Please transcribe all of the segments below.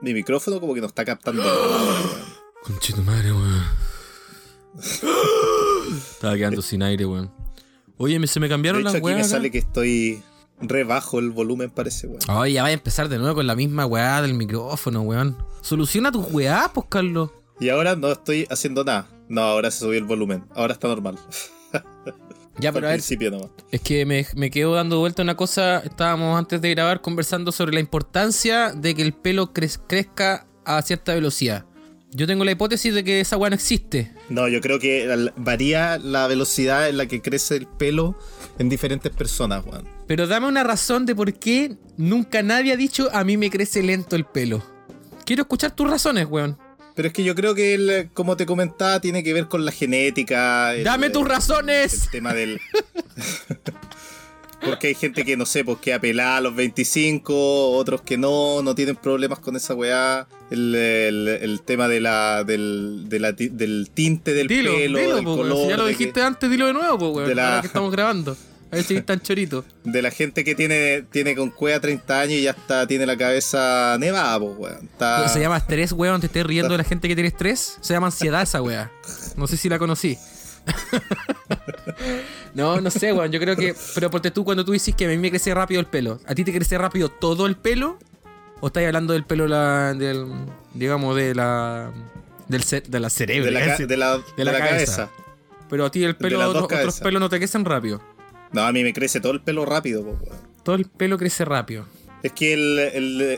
mi micrófono como que no está captando nada. Conchito madre, weón. Estaba quedando sin aire, weón. Oye, me- se me De cambiaron hecho, las aquí me acá. sale que estoy re bajo el volumen, parece, weón. Oye, ya va a empezar de nuevo con la misma weá del micrófono, weón. Soluciona tus weá, pues, Carlos. Y ahora no estoy haciendo nada. No, ahora se subió el volumen. Ahora está normal. Ya, pero a ver, principio nomás. es que me, me quedo dando vuelta una cosa. Estábamos antes de grabar conversando sobre la importancia de que el pelo crez- crezca a cierta velocidad. Yo tengo la hipótesis de que esa weá no existe. No, yo creo que varía la velocidad en la que crece el pelo en diferentes personas, weón. Pero dame una razón de por qué nunca nadie ha dicho a mí me crece lento el pelo. Quiero escuchar tus razones, weón. Pero es que yo creo que, el- como te comentaba, tiene que ver con la genética. el- ¡Dame tus el- razones! El tema del. Porque hay gente que, no sé, pues queda pelada a los 25, otros que no, no tienen problemas con esa weá. El, el- el tema de la, del, de la ti- del tinte del Dilo, pelo, dilo, del po, color. Si ya lo dijiste que- antes, dilo de nuevo, po, weón. de la- que estamos grabando. A ver si tan chorito. de la gente que tiene, tiene con cueva 30 años y ya está, tiene la cabeza nevada, pues, weón. Está- Se llama estrés, weón. Te estés riendo de la gente que tiene estrés. Se llama ansiedad esa weá. No sé si la conocí. no, no sé, weón. Yo creo que. Pero porque tú, cuando tú dices que a mí me crece rápido el pelo, ¿a ti te crece rápido todo el pelo? ¿O estás hablando del pelo, la, del. digamos, de la. Del ce- de la cerebro? de la, de la, de la cabeza. Pero a ti el pelo, otros cabezas. pelos no te crecen rápido. No, a mí me crece todo el pelo rápido, weón. Todo el pelo crece rápido. Es que el,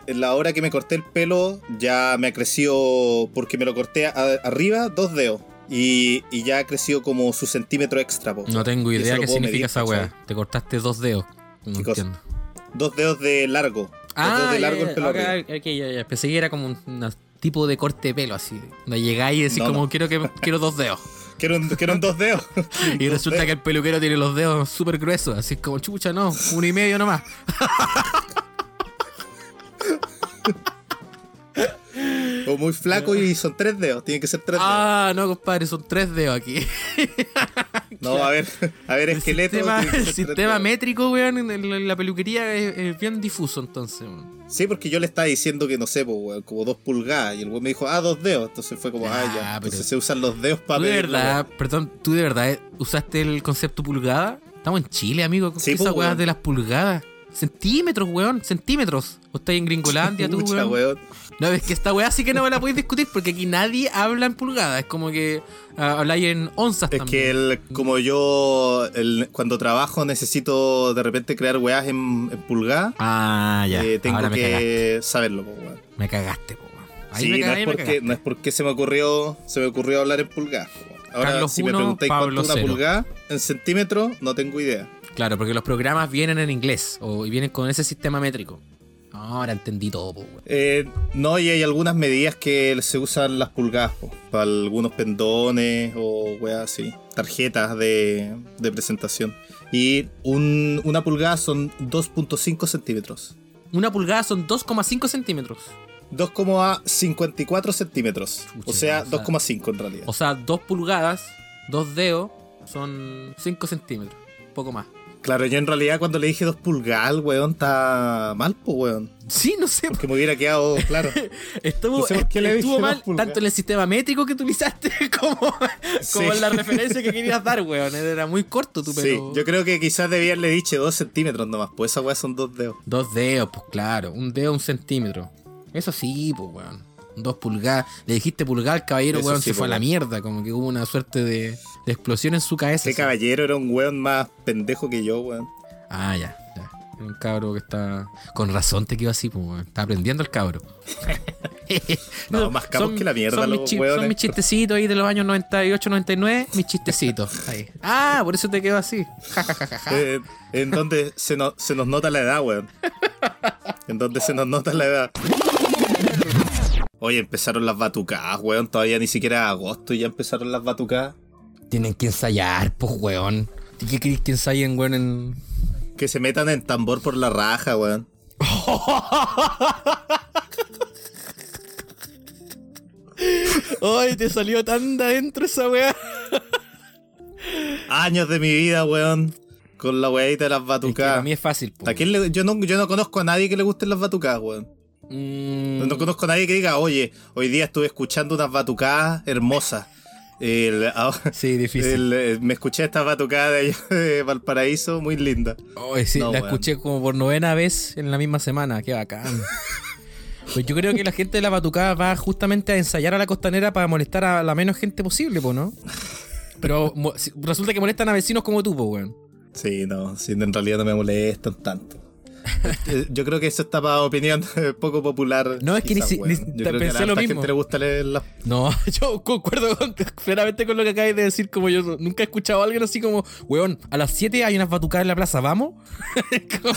el- la hora que me corté el pelo ya me ha crecido, porque me lo corté a- arriba, dos dedos. Y, y ya ha crecido como su centímetro extra. po. No tengo idea qué significa medir, esa weá. Te cortaste dos dedos. No entiendo. Dos dedos de largo. dos dedos Ah, de largo el pelo ok, arriba. ok, ya, ya. Pensé que era como un un tipo de corte de pelo así. Donde llegáis y decís No, como no. quiero que quiero dos dedos. Quiero un dos dedos. Y resulta dedos. que el peluquero tiene los dedos súper gruesos. Así como chucha, no, uno y medio nomás. O muy flaco y son tres dedos. Tiene que ser tres Ah, no, compadre, son tres dedos aquí. dedos. No, a ver, a ver, El esqueleto. sistema, que el sistema dedos. métrico, weón, en la peluquería es, es bien difuso entonces. weón. Sí, porque yo le estaba diciendo que no sé, po, weón, como dos pulgadas. Y el weón me dijo, ah, dos dedos. Entonces fue como, ah, Ah, ya. Entonces se usan los dedos para ¿Tú de verdad, perdón, tú de verdad usaste el concepto pulgada? Estamos en Chile, amigo. ¿Qué Sí, esas pues, de las pulgadas? Centímetros, weón, centímetros. ¿O estás en Gringolandia tú, weón? weón. No, es que esta weá sí que no me la podéis discutir porque aquí nadie habla en pulgadas. Es como que ah, habláis en onzas Es también. que el, como yo el- cuando trabajo necesito de repente crear weas en, en pulgadas, Ah, ya. eh, tengo Ahora me cagaste. que saberlo, po, weón. Me cagaste, po, weón. Ahí Sí, me no, es porque, no es porque se me ocurrió se me ocurrió hablar en pulgadas. po, weón. Ahora, Carlos si me preguntáis Pablo cuánto es una pulgada en centímetros, no tengo idea. Claro, porque los programas vienen en inglés o, y vienen con ese sistema métrico. Ahora entendí todo, po. Eh, no, y hay algunas medidas que se usan las pulgadas, po, para algunos pendones o weas así, tarjetas de, de presentación. Y un- una pulgada son 2.5 centímetros. Una pulgada son 2,5 centímetros. 2,54 centímetros. Chucha, o sea, o sea- 2,5 en realidad. O sea, dos pulgadas, dos dedos, son 5 centímetros. Poco más. Claro, yo en realidad cuando le dije 2 pulgadas, weón está mal, pues weón. Sí, no sé. Porque me hubiera quedado claro. Estuvo, No sé por qué le estuvo mal dos tanto en el sistema métrico que utilizaste como, como Sí. en la referencia que querías dar, weón. Era muy corto tu Sí, pelo. yo creo que quizás debía haberle dicho 2 centímetros nomás, pues esa weá son dos dedos. Dos dedos, pues claro. Un dedo, un centímetro. Eso sí, pues, weón. Dos pulgadas. Le dijiste pulgada al caballero, Eso weón, sí, se fue a la mierda. Como que hubo una suerte de, de explosión en su cabeza. Ese caballero era un weón más pendejo que yo, weón. Ah, ya, ya. Era un cabro que está. Con razón te quedó así, pues, weón. Está aprendiendo el cabro. No, más cabos que la mierda, son, los mis weones. son mis chistecitos ahí de los años 98, 99. Mis chistecitos. Ahí. Ah, por eso te quedó así. Ja, ja, ja, ja, ja. Eh, en donde se, no- se nos nota la edad, weón. En donde se nos nota la edad. Oye, empezaron las batucadas, weón. Todavía ni siquiera es agosto y ya empezaron las batucadas. Tienen que ensayar, pues, weón. ¿Y qué querés que ensayen, weón, en. Que se metan en tambor por la raja, weón. ¡Ay, te salió tan de adentro esa weá! Años de mi vida, weón. Con la weadita de las Es que para batucadas. mí es fácil. ¿A quién le- yo, no, yo no conozco a nadie que le gusten las batucadas, weón. Mm, No conozco a nadie que diga, oye, hoy día estuve escuchando unas batucadas hermosas. El- ah, Sí, difícil. el, eh, me escuché estas batucadas de, de Valparaíso, muy linda. Sí, No, la escuché como por novena vez en la misma semana. Qué bacán. Pues yo creo que la gente de la batucada va justamente a ensayar a la costanera para molestar a la menos gente posible, po, ¿no? Pero resulta que molestan a vecinos como tú, po, weón. Sí, no, sí, en realidad no me molestan tanto. Eh, Yo creo que eso está para opinión poco popular. No, es que ni quizás, Yo que pensé a la lo mismo. gente le gusta leer No, yo concuerdo con, claramente con lo que acabas de decir. Como yo nunca he escuchado a alguien así como, weón, a las 7 hay unas batucadas en la plaza, ¿vamos? como,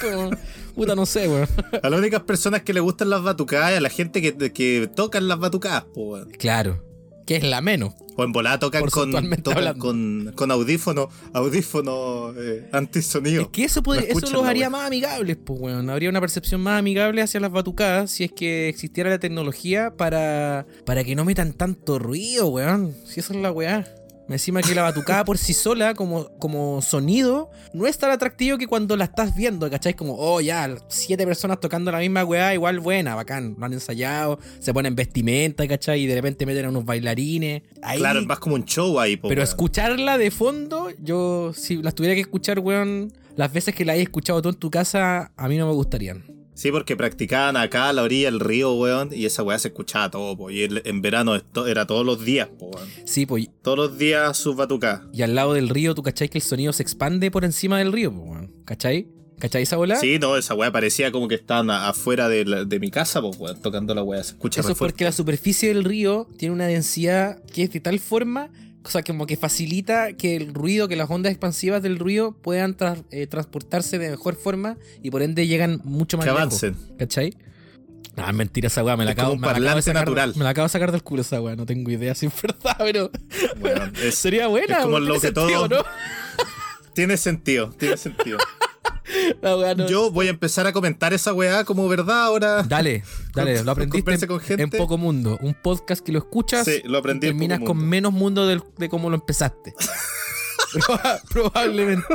como, puta, no sé, weón. A las únicas personas que le gustan las batucadas, a la gente que, que tocan las batucadas, po, weón. Claro, que es la menos. O en volada tocan, con, tocan con, con audífono, audífono eh, antisonido. Es que eso, podría- No eso los haría más amigables, pues, weón. Habría una percepción más amigable hacia las batucadas si es que existiera la tecnología para, para que no metan tanto ruido, weón. Si eso es la weá. Encima que la batucada por sí sola, como, como sonido, no es tan atractivo que cuando la estás viendo, ¿cachai? Como, oh, ya, siete personas tocando la misma weá, igual buena, bacán. Lo han ensayado, se ponen vestimenta, ¿cachai? Y de repente meten a unos bailarines. Ahí, Claro, más como un show ahí, po, pero weón. escucharla de fondo, yo si las tuviera que escuchar, weón, las veces que la hayas escuchado tú en tu casa, a mí no me gustarían. Sí, porque practicaban acá a la orilla del río, weón, y esa weá se escuchaba todo, po. Y en verano esto era todos los días, po, weón. Sí, pues, Todos los días sus batucadas. y al lado del río, tú cachai que el sonido se expande por encima del río, pues, weón. ¿Cachai? ¿Cachai esa bola? Sí, no, esa weá parecía como que estaban afuera de, la- de mi casa, pues, weón, tocando la weá. Se escucha Eso es porque la superficie del río tiene una densidad que es de tal forma, o sea, como que facilita que el ruido, que las ondas expansivas del río puedan tras- eh, transportarse de mejor forma y por ende llegan mucho más Que lejos. avancen. ¿Cachai? Ah, mentira esa weá, me la Es acabo, me la acabo de sacar, natural. Me la acabo de sacar del culo esa weá, no tengo idea si es verdad, pero es- sería buena. es como lo que sentido, todo- ¿no? Tiene sentido, tiene sentido. La weá no- Yo voy a empezar a comentar esa weá como verdad ahora. Dale, dale, lo aprendiste en, con gente. en Poco Mundo. Un podcast que lo escuchas Sí, lo aprendí y terminas con Mundo. menos mundo del- de cómo lo empezaste. Proba- Probablemente.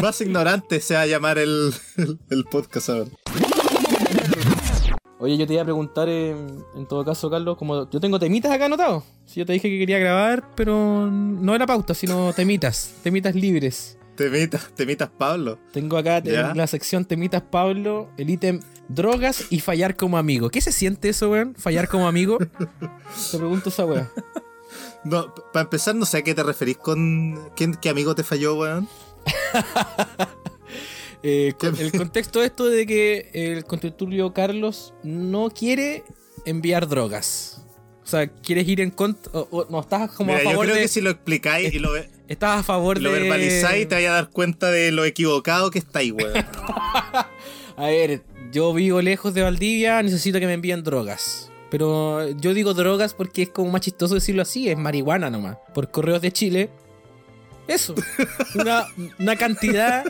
Más ignorante se va a llamar el, el, el podcast ahora. Oye, yo te iba a preguntar, eh, en todo caso, Carlos, como yo tengo temitas acá anotados. Si yo te dije que quería grabar, pero no era pauta, sino temitas, temitas libres. Temitas, temitas Pablo. Tengo acá Ya. en la sección temitas Pablo, el ítem drogas y fallar como amigo. ¿Qué se siente eso, weón? Fallar como amigo. te pregunto esa weá. No, para empezar, no sé a qué te referís con. ¿Quién, ¿Qué amigo te falló, weón? Eh, con- el contexto de esto de que el contertulio Carlos no quiere enviar drogas. O sea, quieres ir en contra. o- o- no, estás como Mira, a yo favor creo de. que si lo explicáis y lo, ve- Estás a favor y lo de. verbalizáis, te vayas a dar cuenta de lo equivocado que estáis, weón. A ver, yo vivo lejos de Valdivia, necesito que me envíen drogas. Pero yo digo drogas porque es como más chistoso decirlo así, es marihuana nomás. Por correos de Chile. Eso. Una, una cantidad.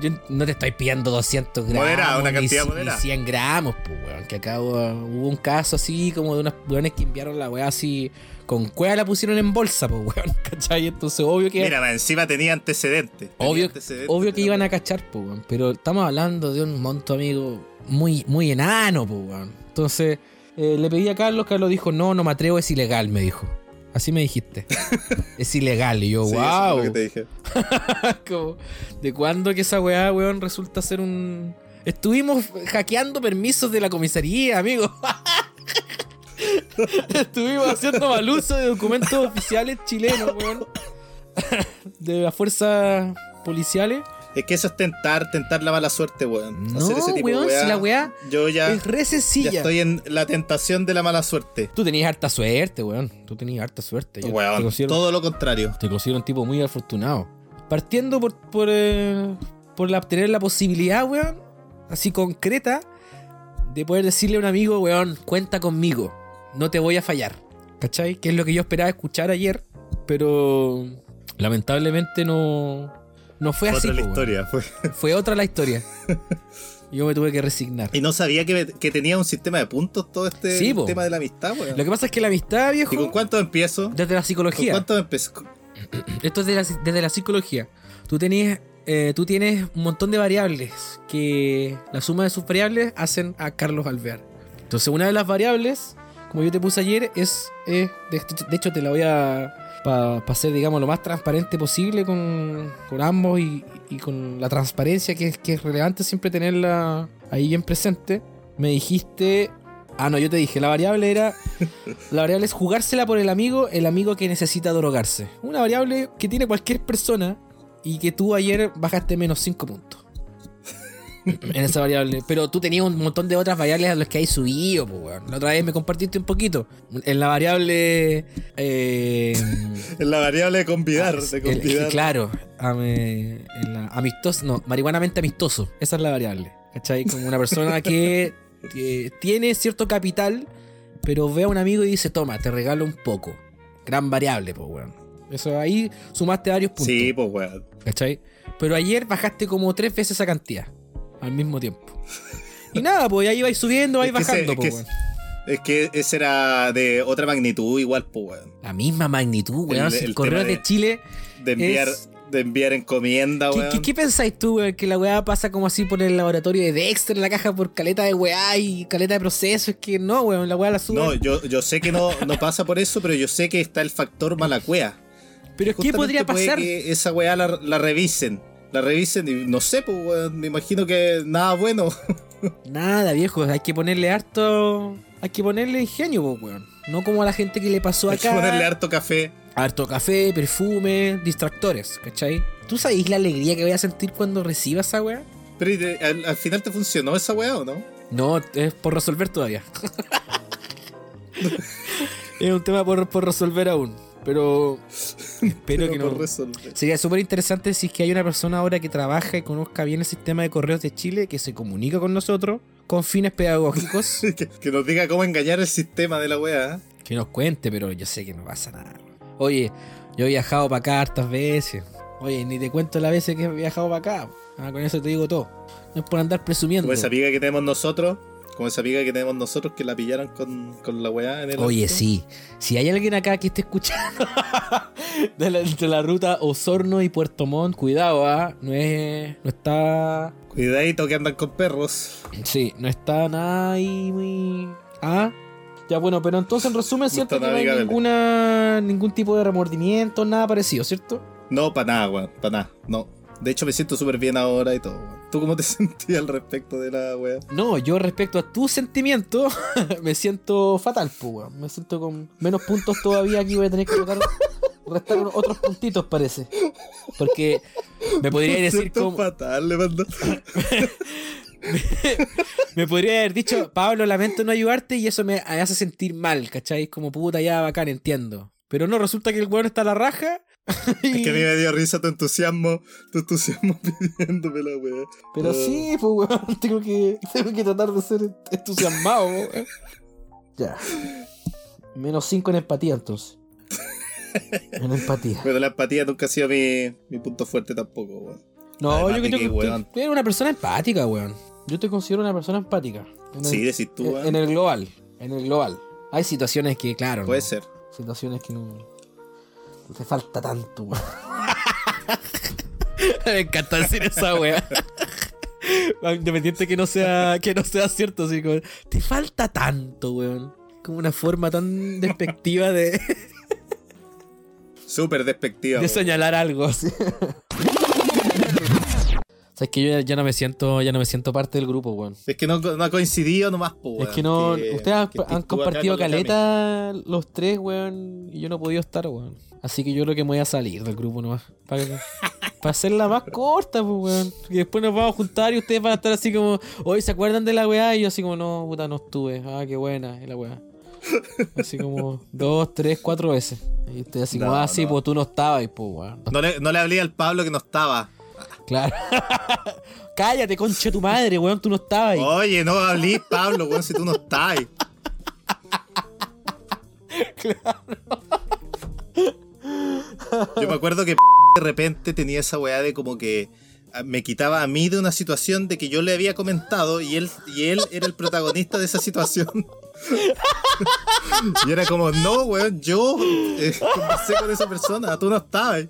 Yo no te estoy pidiendo 200 gramos. Moderada, una ni cantidad. Ni 100 gramos, pues, weón. Que acá hubo, hubo un caso así como de unos weones que enviaron la weá así. Con cueva la pusieron en bolsa, pues, weón. ¿Cachai? Entonces, obvio que. Mira, encima tenía antecedentes. tenía Obvio, antecedentes obvio que iban a cachar, po, weón. Pero estamos hablando de un monto, amigo, muy, muy enano, po, weón. Entonces, eh, le pedí a Carlos, Carlos dijo, no, no me atrevo, es ilegal, me dijo. Así me dijiste. es ilegal. Y yo, Sí, eso es wow. lo que te dije. Como, ¿De cuándo que esa weá, weón, resulta ser un. Estuvimos hackeando permisos de la comisaría, amigo. Estuvimos haciendo mal uso de documentos oficiales chilenos, weón. de las fuerzas policiales. Es que eso es tentar, tentar la mala suerte, weón. No, Hacer ese tipo weón, de weá. si la weá Yo ya, es re ya sencilla. estoy en la tentación de la mala suerte. Tú tenías harta suerte, weón. Tú tenías harta suerte. Yo Weón, todo lo contrario. te considero un tipo muy afortunado. Partiendo por, por, eh, por la, tener la posibilidad, weón, así concreta, de poder decirle a un amigo, weón, cuenta conmigo. No te voy a fallar. ¿Cachai? Que es lo que yo esperaba escuchar ayer. Pero lamentablemente no, no fue Fue así. otra la historia. Fue. Fue otra la historia. Yo me tuve que resignar. Y no sabía que, que tenía un sistema de puntos todo este Sí, tema de la amistad, weón. Lo que pasa es que la amistad, viejo, ¿Y con cuánto empiezo? desde la ¿Con psicología. cuánto empiezo? Esto es de la- desde la psicología. Tú tenías eh, tú tienes un montón de variables que la suma de sus variables hacen a Carlos Alvear. Entonces, una de las variables, como yo te puse ayer, es. es- de, de hecho, te la voy a. Para ser, digamos, lo más transparente posible con, con ambos y, y con la transparencia que, es- que es relevante siempre tenerla ahí bien presente. Me dijiste. Ah, no, yo te dije, la variable era. La variable es jugársela por el amigo, el amigo que necesita drogarse. Una variable que tiene cualquier persona y que tú ayer bajaste menos 5 puntos. En esa variable. Pero tú tenías un montón de otras variables a las que hay subido, pues, weón. La otra vez me compartiste un poquito. En la variable. Eh, En la variable de convidar, ah, de el- claro, ame- en la- amistoso. No, marihuanamente amistoso. Esa es la variable. ¿Cachai? Como una persona que, que tiene cierto capital, pero ve a un amigo y dice: Toma, te regalo un poco. Gran variable, pues, weón. Eso ahí sumaste varios puntos. Sí, pues weón. ¿Cachai? Pero ayer bajaste como tres veces esa cantidad. Al mismo tiempo. Y nada, pues ahí vais subiendo, vais Es que ese- bajando, es pues. Es que ese era de otra magnitud, igual, pues weón. La misma magnitud, weón. El- el, el correo de, de- Chile. De enviar, Es- de enviar encomienda, ¿Qué, weón. qué, qué pensáis tú, weón? Que la weá pasa como así por el laboratorio de Dexter en la caja por caleta de weá y caleta de proceso. Es que no, weón. La weá la sube. No, yo, yo sé que no, no pasa por eso, pero yo sé que está el factor mala cuea. Pero ¿qué podría pasar? que esa weá la, la revisen. La revisen y no sé, pues weón, me imagino que nada bueno. Nada, viejo. Hay que ponerle harto. Hay que ponerle ingenio, pues, weón. No como a la gente que le pasó Hay que acá. ponerle harto café. Harto café, perfume, distractores, ¿cachai? ¿Tú sabéis la alegría que voy a sentir cuando reciba esa weá? Pero ¿y de- al, al final te funcionó esa weá o no? No, es por resolver todavía. es un tema por, por resolver aún. Pero espero que Pero no. Sería súper interesante si es que hay una persona ahora que trabaja y conozca bien el sistema de correos de Chile, que se comunica con nosotros con fines pedagógicos, que, que nos diga cómo engañar el sistema de la weá. ¿eh? que nos cuente, pero yo sé que no pasa nada. Oye, yo he viajado para acá hartas veces. Oye, ni te cuento las veces que he viajado para acá. Ah, con eso te digo todo. No es por andar presumiendo. Como esa amiga que tenemos nosotros. Como esa amiga que tenemos nosotros que la pillaron con, con la weá en el Oye, auto. sí. Si hay alguien acá que esté escuchando de, la, de la ruta Osorno y Puerto Montt, cuidado, ¿ah? No es. No está. Cuidadito que andan con perros. Sí, no está nada ahí muy. Ah. Ya bueno, pero entonces en resumen, siento está que no hay ninguna, ningún tipo de remordimiento, nada parecido, ¿cierto? No, para nada, weón. Para nada. No. De hecho, me siento súper bien ahora y todo. weón. ¿Tú cómo te sentías al respecto de la weá? No, yo respecto a tu sentimiento, me siento fatal, pues, weón. Me siento con menos puntos todavía. Aquí voy a tener que tocar, restar otros puntitos, parece. Porque me podría decir como. fatal, le mando. Me podría haber dicho, Pablo, lamento no ayudarte y eso me hace sentir mal, ¿cachai? Como puta, ya bacán, entiendo. Pero no, resulta que el weón está a la raja. y- Es que a mí me dio risa tu entusiasmo, tu entusiasmo pidiéndome la weá. Pero Ah. sí, pues weón, tengo que, tengo que tratar de ser entusiasmado, weón. Ya. Menos 5 en empatía entonces. En empatía. Pero la empatía nunca ha sido mi, mi punto fuerte tampoco, weón. No, Además yo creo que, que weón. tú eres una persona empática, weón. Yo te considero una persona empática. En el, Sí, decís tú, en, weón. en el global. En el global. Hay situaciones que, claro. Puede no, ser. Situaciones que no. no te falta tanto, weón. Me encanta decir esa weá. Independiente que no sea, que no sea cierto, así como, te falta tanto, weón. Como una forma tan despectiva de, Súper despectiva. de weón. señalar algo así. O sea, es que yo ya, ya no me siento, ya no me siento parte del grupo, weón. Es que no, no ha coincidido nomás, po, weón. Es que no, ustedes han, que compartido caleta los tres, weón, y yo no he podido estar, weón. Así que yo creo que me voy a salir del grupo nomás. Para, para hacerla más corta, pues, weón. Y después nos vamos a juntar y ustedes van a estar así como, hoy se acuerdan de la weá, y yo así como, no, puta, no estuve. Ah, qué buena, y la weá. Así como dos, tres, cuatro veces. Y ustedes así como, No, ah, sí, no. pues tú no estabas, y pues, weón. No le, no le hablé al Pablo que no estaba. Claro. Cállate, concha tu madre, weón, tú no estabas ahí. Oye, no hablé, Pablo, weón, si tú no estás. Yo me acuerdo que de repente tenía esa weá de como que ah, me quitaba a mí de una situación de que yo le había comentado y él, y él era el protagonista de esa situación. y era como, no, weón, yo eh, conversé con esa persona, tú no estabas.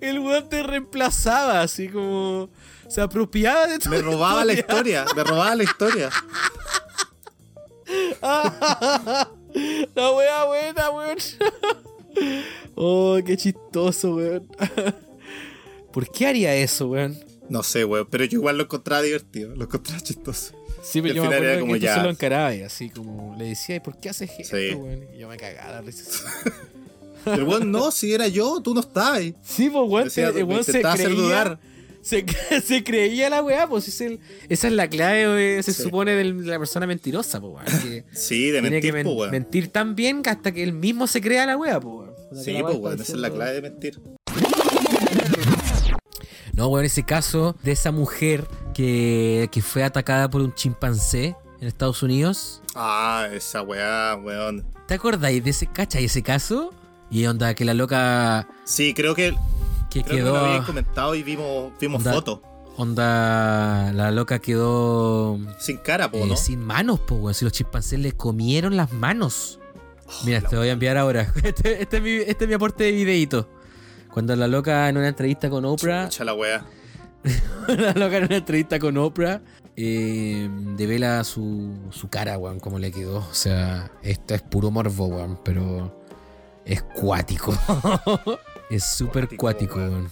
El weón te reemplazaba, así como. Se apropiaba de tu Me robaba la historia, me robaba la historia. La wea buena, weón. Oh, qué chistoso, weón. ¿Por qué haría eso, weón? No sé, weón, pero yo igual lo encontraba divertido, lo encontraba chistoso. Sí, pero yo me acuerdo como que tú ya. se lo encaraba y así como le decía, ¿y por qué haces esto, Sí. weón? Y yo me cagaba la risa. El weón, no, si era yo, tú no estabas. Sí, pues, weón, Decía, el me weón se hacer creía... dudar. Se, se creía la weá, pues es el- esa es la clave, se Sí. supone de la persona mentirosa, pues, weón. Sí, de tiene que mentir, men- po, weón. mentir tan bien que hasta que él mismo se crea la weá, pues, weón. O sea, que Sí, pues, weón, esa es la clave de mentir. No, weón, ese caso de esa mujer que, que fue atacada por un chimpancé en Estados Unidos. Ah, esa weá, weón. ¿Te acordáis de ese, cachai, ese caso? Y onda, que la loca Sí, creo que, que creo que quedó... lo habían comentado y vimos, vimos fotos. Onda, la loca quedó Sin cara, po, eh, ¿no? sin manos, po, weón. Si los chimpancés le comieron las manos. Mira, la te voy a enviar ahora. Este, este es mi, este es mi aporte de videito. Cuando la loca en una entrevista con Oprah, Chucha la weá. la loca en una entrevista con Oprah, eh, devela su, su cara, weón, cómo le quedó. O sea, esto es puro morbo, weón, pero es cuático. es súper Cuático, cuático, weón.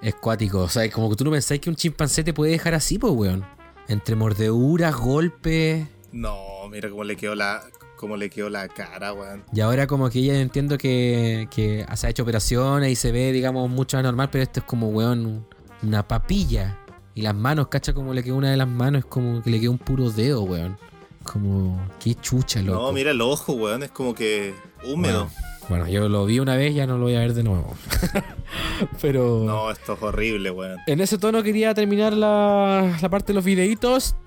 Es cuático. O sea, es como que tú no pensáis que un chimpancé te puede dejar así, pues, weón. Entre mordeduras, golpes. No, mira cómo le quedó la, cómo le quedó la cara, weón. Y ahora como que ella entiendo que, que se ha hecho operaciones y se ve, digamos, mucho más normal, pero esto es como, weón, una papilla. Y las manos, cacha como le quedó una de las manos, es como que le quedó un puro dedo, weón. Como, qué chucha, loco. No, mira el ojo, weón, es como que húmedo. Bueno, yo lo vi una vez, ya no lo voy a ver de nuevo. pero... No, esto es horrible, weón. En ese tono quería terminar la, la parte de los videitos.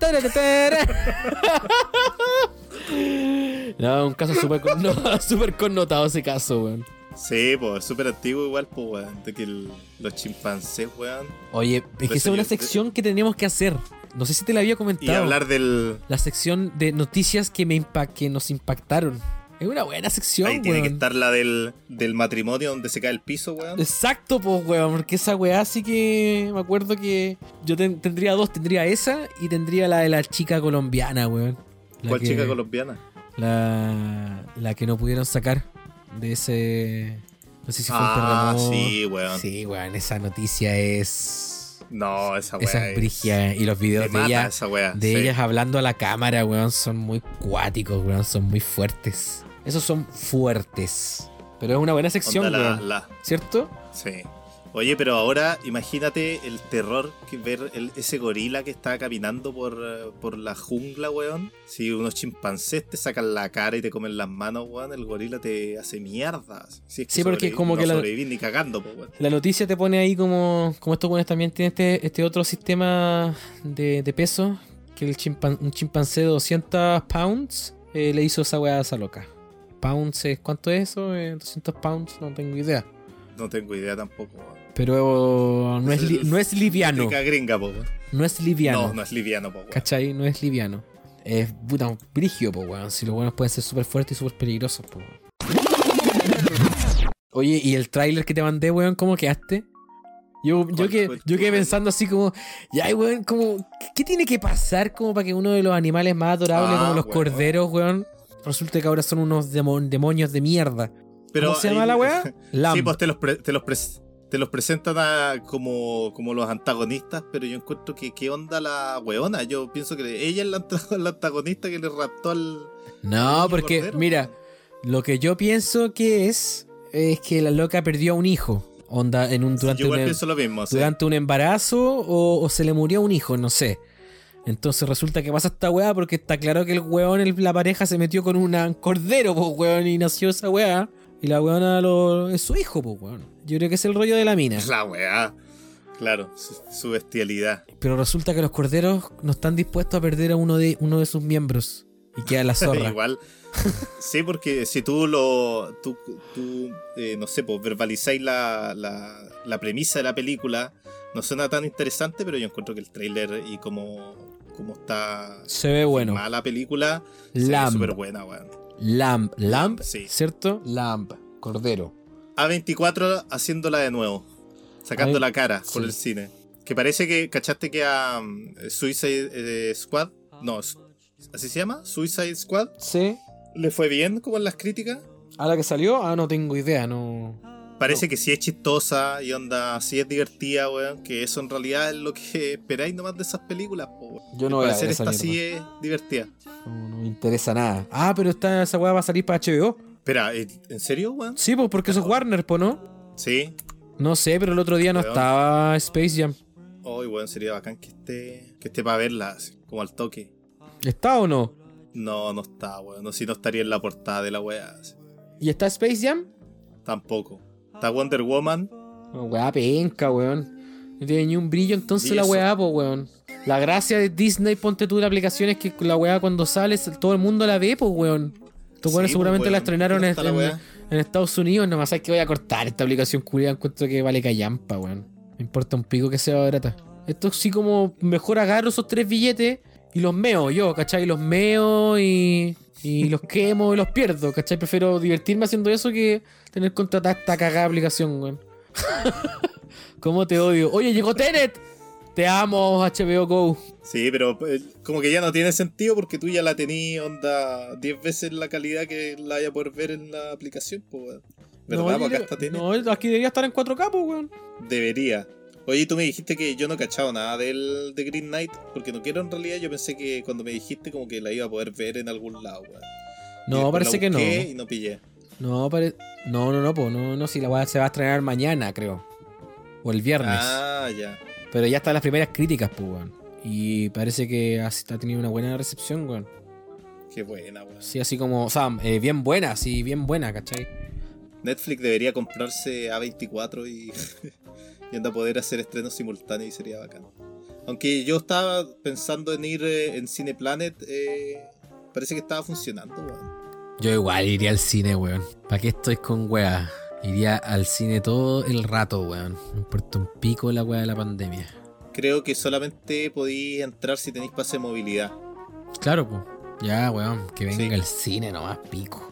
No, un caso súper con- no, connotado ese caso, weón. Sí, pues, es súper antiguo igual, pues, weón. De que el- los chimpancés, weón. Oye, es que esa es una sección que tenemos que hacer. No sé si te la había comentado. Y hablar del... La sección de noticias que, me impa- que nos impactaron. Es una buena sección, Ahí tiene que weón. estar la del, del matrimonio donde se cae el piso, weón. Exacto, pues, weón, porque esa weá sí que me acuerdo que yo ten- tendría dos, tendría esa y tendría la de la chica colombiana, weón. La ¿Cuál que- chica colombiana? La, la que no pudieron sacar de ese... No sé si fue Ah, un terremoto. sí, weón. Sí, weón, esa noticia es... No, esa weá. Esa es brigia. Y los videos de ella... De sí. ellas hablando a la cámara, weón, son muy cuáticos, weón, son muy fuertes. Esos son fuertes. Pero es una buena sección, Onda la- weón. la- ¿Cierto? Sí. Oye, pero ahora imagínate el terror que ver el- ese gorila que está caminando por, por la jungla, weón. Si unos chimpancés te sacan la cara y te comen las manos, weón, el gorila te hace mierda. Si es que Sí, porque como no que la- ni cagando, po, weón. La noticia te pone ahí como, como estos weones también tienen este, este otro sistema de, de peso, que el chimpan- un chimpancé de 200 pounds eh, le hizo esa weá a esa loca. Pounds ¿cuánto es eso? Eh, 200 pounds, no tengo idea. No tengo idea tampoco, weón. Pero no es, li- no es liviano. Gringa, po. No es liviano. No, no es liviano, po, weón. ¿Cachai? No es liviano. Es puta un brigio, po, weón. Si los buenos pueden ser súper fuertes y súper peligrosos, po. Oye, ¿y el tráiler que te mandé, weón? ¿Cómo quedaste? Yo, yo, ¿Cuál que, yo quedé pensando así como, ya, weón, como, ¿qué- ¿qué tiene que pasar como para que uno de los animales más adorables, Ah, como los weón. corderos, weón, resulte que ahora son unos demo- demonios de mierda? Pero ¿Cómo se llama ahí- la weá? Sí, pues te los, pre- te los, te los presentan a- como, como los antagonistas, pero yo encuentro que qué onda la weona. Yo pienso que ella es la, anta- la antagonista que le raptó al. No, porque, cordero. mira, lo que yo pienso que es, es que la loca perdió a un hijo. Onda, en un, durante yo un, pienso lo mismo. sí. durante un embarazo o, o se le murió un hijo, no sé. Entonces resulta que pasa esta weá porque está claro que el weón, el- la pareja se metió con un cordero, pues weón, y nació esa weá. Y la weona lo, es su hijo, pues weón. Yo creo que es el rollo de la mina. La weá. Claro, su, su bestialidad. Pero resulta que los corderos no están dispuestos a perder a uno de, uno de sus miembros. Y queda la zorra. Igual. sí, porque si tú lo. Tú, tú eh, no sé, pues verbalizáis la, la, la premisa de la película, no suena tan interesante, pero yo encuentro que el tráiler y como, como está. Se ve bueno. la película. se ve Lamb. súper buena, weón. Lamb. Lamb, Sí. ¿cierto? Lamb. Cordero. A24 haciéndola de nuevo. sacando Ay, la cara por sí. el cine. Que parece que, ¿cachaste que a um, Suicide eh, Squad? No, ¿así se llama? Suicide Squad. Sí. ¿Le fue bien como en las críticas? ¿A la que salió? Ah, no tengo idea, no. Parece que sí es chistosa y onda, sí es divertida, weón. Que eso en realidad es lo que esperáis nomás de esas películas, po. Yo no voy a ver esa esta sí es divertida. No, no me interesa nada. Ah, pero esta, esa weá va a salir para HBO. Espera, ¿eh, ¿en serio, weón? Sí, pues porque eso es Warner, po, ¿no? Sí. No sé, pero el otro día no Weón. estaba Space Jam. Hoy, weón, sería bacán que esté, que esté para verla, como al toque. ¿Está o no? No, no está, weón. No, si no estaría en la portada de la weá. ¿Y está Space Jam? Tampoco. Está Wonder Woman. No, weá penca, weón. No tiene ni un brillo entonces la weá, po, weón. La gracia de Disney, ponte tú la aplicación, es que la weá cuando sale todo el mundo la ve, pues weón. Estos Sí, weones po, seguramente weón. la estrenaron ¿Dónde en, está la en- weá? en Estados Unidos, nomás hay que voy a cortar esta aplicación culia, encuentro que vale callampa, weón. Me importa un pico que sea barata. Esto sí como mejor agarro esos tres billetes y los meo yo, ¿cachai? Los meo y, y los quemo y los pierdo, ¿cachai? Prefiero divertirme haciendo eso que tener que contratar esta cagada aplicación, weón. ¿Cómo te odio? Oye, llegó Tenet. Te amo, HBO Go. Sí, pero eh, como que ya no tiene sentido porque tú ya la tenías, onda, 10 veces la calidad que la vaya a poder ver en la aplicación, pues, weón. ¿Verdad? No, acá está Tenet. no, aquí debería estar en 4K, pues, weón. Debería. Oye, tú me dijiste que yo no he cachado nada del de Green Knight, porque no quiero en realidad, yo pensé que cuando me dijiste como que la iba a poder ver en algún lado, weón. No, parece la que no. Y no pillé. No, pare... no, no, no, pues, no, no, si la weá se va a estrenar mañana, creo. O el viernes. Ah, ya. Pero ya están las primeras críticas, pues, weón. Y parece que ha ha tenido una buena recepción, weón. Qué buena, weón. Sí, así como, o sea, eh, bien buena, sí, bien buena, ¿cachai? Netflix debería comprarse A24 y, y anda a poder hacer estrenos simultáneos y sería bacán. Aunque yo estaba pensando en ir eh, en Cineplanet, eh, parece que estaba funcionando, weón. Yo igual iría al cine, weón. ¿Para qué estoy con weá? Iría al cine todo el rato, weón. Me importa un pico la weá de la pandemia. Creo que solamente podéis entrar si tenéis pase de movilidad. Claro, pues. Ya, weón, que venga Sí. el cine nomás, pico.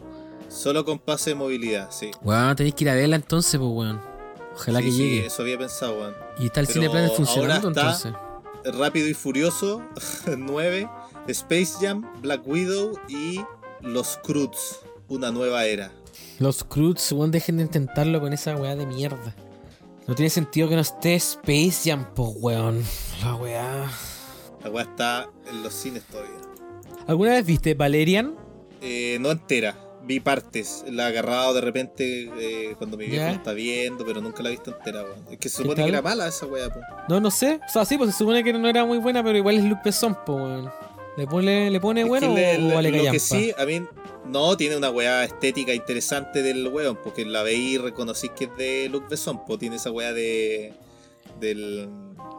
Solo con pase de movilidad, sí. Weón, tenéis que ir a verla entonces, pues, weón. Ojalá Sí, que sí, llegue. eso había pensado, weón. Y está el Pero cine Planet funcionando ahora está- entonces. Rápido y Furioso 9, Space Jam, Black Widow y Los Croods, una nueva era. Los Croods, weón, dejen de intentarlo con esa weá de mierda. No tiene sentido que no esté Space Jam, pues, weón. La weá. La weá está en los cines todavía. ¿Alguna vez viste Valerian? Eh, no entera, vi partes. La he agarrado de repente eh, cuando mi viejo la está viendo, pero nunca la he visto entera, weón. Es que se ¿Qué supone que era mala esa weá, po. No, no sé. O sea, sí, pues se supone que no era muy buena, pero igual es Luke Besson, pues, weón. ¿Le pone, le pone bueno que le- o vale lo callampa? que sí, a mí no tiene una weá estética interesante del weón, porque la veí y reconocí que es de Luke Besson, pues tiene esa weá de. del.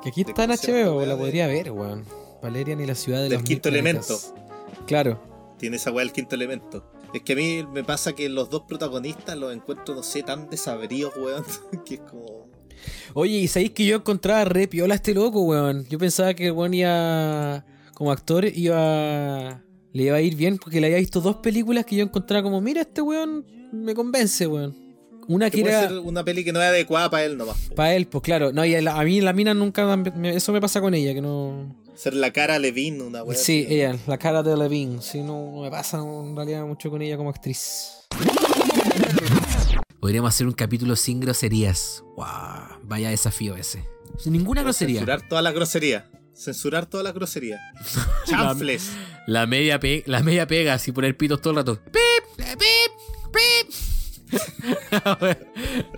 Que aquí de está en HBO, la de- podría ver, weón. Valerian y la ciudad de Del los quinto planetas. Claro. Tiene esa weá del quinto elemento. Es que a mí me pasa que los dos protagonistas los encuentro, no sé, tan desabridos, weón, que es como. Oye, ¿y sabéis que yo encontraba re piola a este loco, weón? Yo pensaba que el weón iba. Como actor iba. Le iba a ir bien porque le había visto dos películas que yo encontraba como, mira, este weón me convence, weón. Una que era. ser una peli que no es adecuada para él nomás. Para él, pues claro. No, y a, la- a mí la mina nunca. me- Eso me pasa con ella, que no. Ser la cara Levine, una weá. Sí, ella, la cara de Levine. Sí, no, no me pasa en realidad mucho con ella como actriz. Podríamos hacer un capítulo sin groserías. Wow, vaya desafío ese. Sin ninguna grosería. Censurar toda la grosería. Censurar toda la grosería. Chanfles. La media, pe- la media pega, así poner pitos todo el rato. ¡Pip! ¡Pip! ¡Pip! la wea-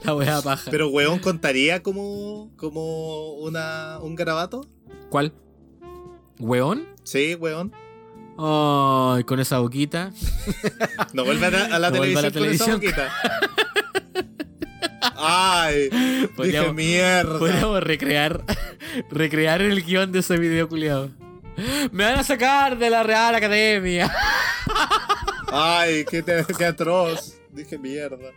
la wea paja. Pero weón contaría como. como una. un garabato. ¿Cuál? ¿Weón? Sí, weón. Ay, con esa boquita. No vuelve a la, a la No vuelve a televisión la con esa boquita. Ay, dije Podríamos- mierda. Podríamos recrear, recrear el guion de ese video culiado. Me van a sacar de la Real Academia. Ay, qué, te- qué atroz. Dije mierda.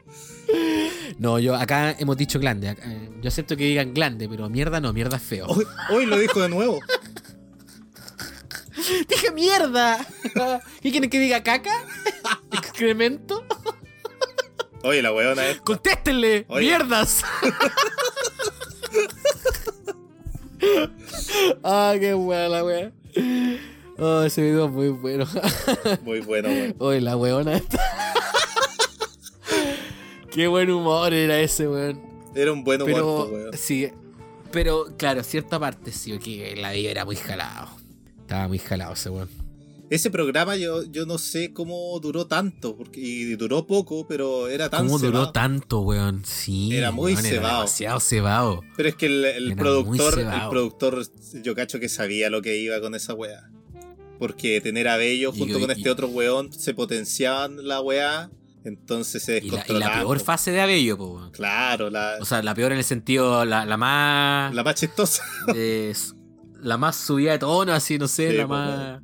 No, yo acá hemos dicho glande. eh, Yo acepto que digan glande, pero mierda no, mierda es feo. Hoy, hoy lo dijo de nuevo. Dije mierda. ¿Qué quieren que diga caca? ¿Excremento? Oye, la weona es. Contéstenle, Oye. mierdas. ah, qué buena la wea. Oh, ese video es muy bueno. Muy bueno, weón. Oye, la weona esta. qué buen humor era ese, weón. Era un buen humor, Pero, po, weón. sí. Pero, claro, cierta parte sí, que la vida era muy jalado. Estaba muy jalado ese weón. Ese programa yo, yo no sé cómo duró tanto, porque y duró poco, pero era tan ¿Cómo duró tanto, weón? Sí. Era muy weón, cebado. demasiado cebado. Pero es que el, el Era productor, el productor, yo cacho que sabía lo que iba con esa weá. Porque tener a Bello Y- junto con y- este otro weón se potenciaban la weá, entonces se Y la, y descontrolaba. la peor fase de Abello, po. Claro, la, O sea, la peor en el sentido, la, la más. la más chistosa. de- la más subida de tono, así, no sé, Sí, la po, más.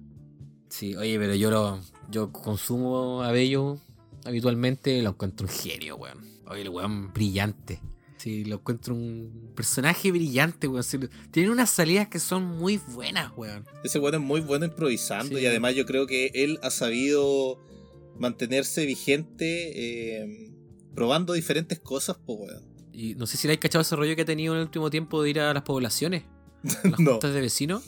Sí, oye, pero yo lo. Yo consumo Abello habitualmente, lo encuentro un genio, weón. Oye, el weón brillante. Sí, lo encuentro un personaje brillante, weón. Sí, tiene unas salidas que son muy buenas, weón. Ese weón es muy bueno improvisando Sí. y además yo creo que él ha sabido mantenerse vigente eh, probando diferentes cosas, po weón. Y no sé si le hay cachado ese rollo que ha tenido en el último tiempo de ir a las poblaciones. a las No. juntas de vecinos.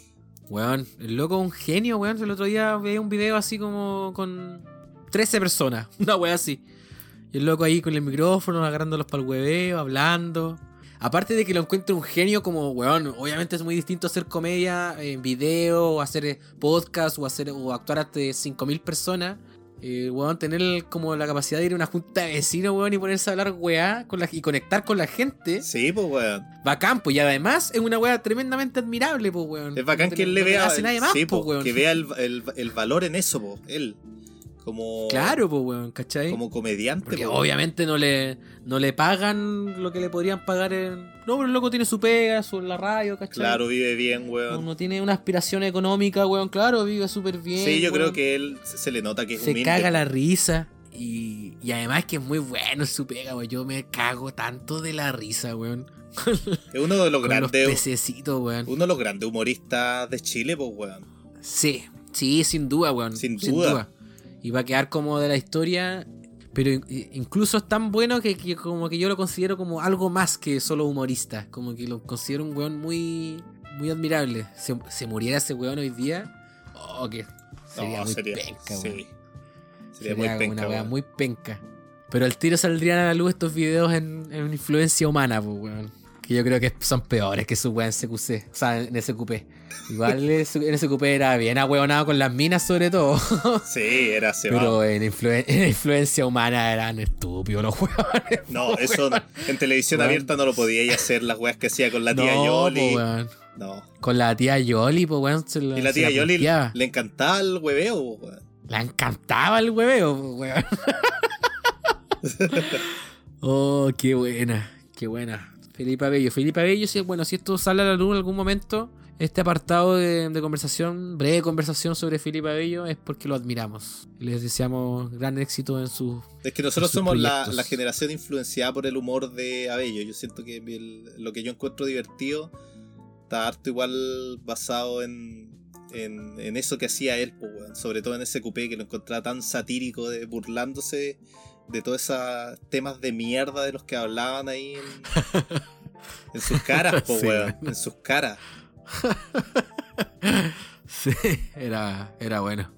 Weón, el loco es un genio, weón. El otro día veía un video así como con 13 personas, una weá así. Y el loco ahí con el micrófono, agarrándolos para el hueveo, hablando. Aparte de que lo encuentro un genio como, weón, obviamente es muy distinto hacer comedia en video, o hacer eh, podcast, o hacer o actuar ante 5.000 personas. Eh, weón, tener como la capacidad de ir a una junta de vecinos, weón, y ponerse a hablar weá con la- y conectar con la gente. Sí, pues weón. Bacán, pues, y además es una weá tremendamente admirable, pues, weón. Es bacán No que él no le vea, hace nadie más, sí, pues, po, weón. que vea el, el- el valor en eso, po, él. Como, Claro, pues, weón, ¿cachai? como comediante. Porque po. obviamente no le, no le pagan lo que le podrían pagar en... No, pero el loco tiene su pega, su la radio, ¿cachai? Claro, vive bien, weón. no tiene una aspiración económica, weón, claro, vive súper bien. sí, yo creo que él se le nota que es Se humilde. caga la risa. Y, y además que es muy bueno su pega, weón. Yo me cago tanto de la risa, weón. Es uno de los grandes, weón. uno de los grandes humoristas de Chile, pues weón. Sí, sí, sin duda, weón. Sin duda. Y va a quedar como de la historia. Pero in- incluso es tan bueno que, que como que yo lo considero como algo más que solo humorista. Como que lo considero un weón muy, muy admirable. Se, se muriera ese weón hoy día. Oh, que sería No, muy sería, penca, weón. Sería, Sería muy penca, una weá weón. muy penca. Pero al tiro saldrían a la luz estos videos en, en influencia humana, pues, weón. Que yo creo que son peores que su weá en CQC. O sea, en SQP. Igual en SQP era bien ahueonado con las minas, sobre todo. Sí, era cebado. Pero en, influen- en influencia humana eran estúpidos los weones. No, po, eso en televisión Weón. abierta no lo podía hacer las weas que hacía con la tía no, Yoli. po. No. Con la tía Yoli, pues, weón. Y la tía Yoli le encantaba el hueveo, weón. Le encantaba el hueveo, weón. oh, qué buena, qué buena. Felipe Abello. Felipe Abello, sí, bueno, si esto sale a la luz en algún momento, este apartado de, de conversación, breve conversación sobre Felipe Abello, es porque lo admiramos. Les deseamos gran éxito en su. Es que nosotros sus somos la, la generación influenciada por el humor de Abello. Yo siento que el- lo que yo encuentro divertido está harto igual basado en, en, en eso que hacía él, sobre todo en ese coupé que lo encontraba tan satírico, de, burlándose de todos esos temas de mierda de los que hablaban ahí en, en sus caras, po, Sí, weón. en sus caras. Sí, era, era bueno.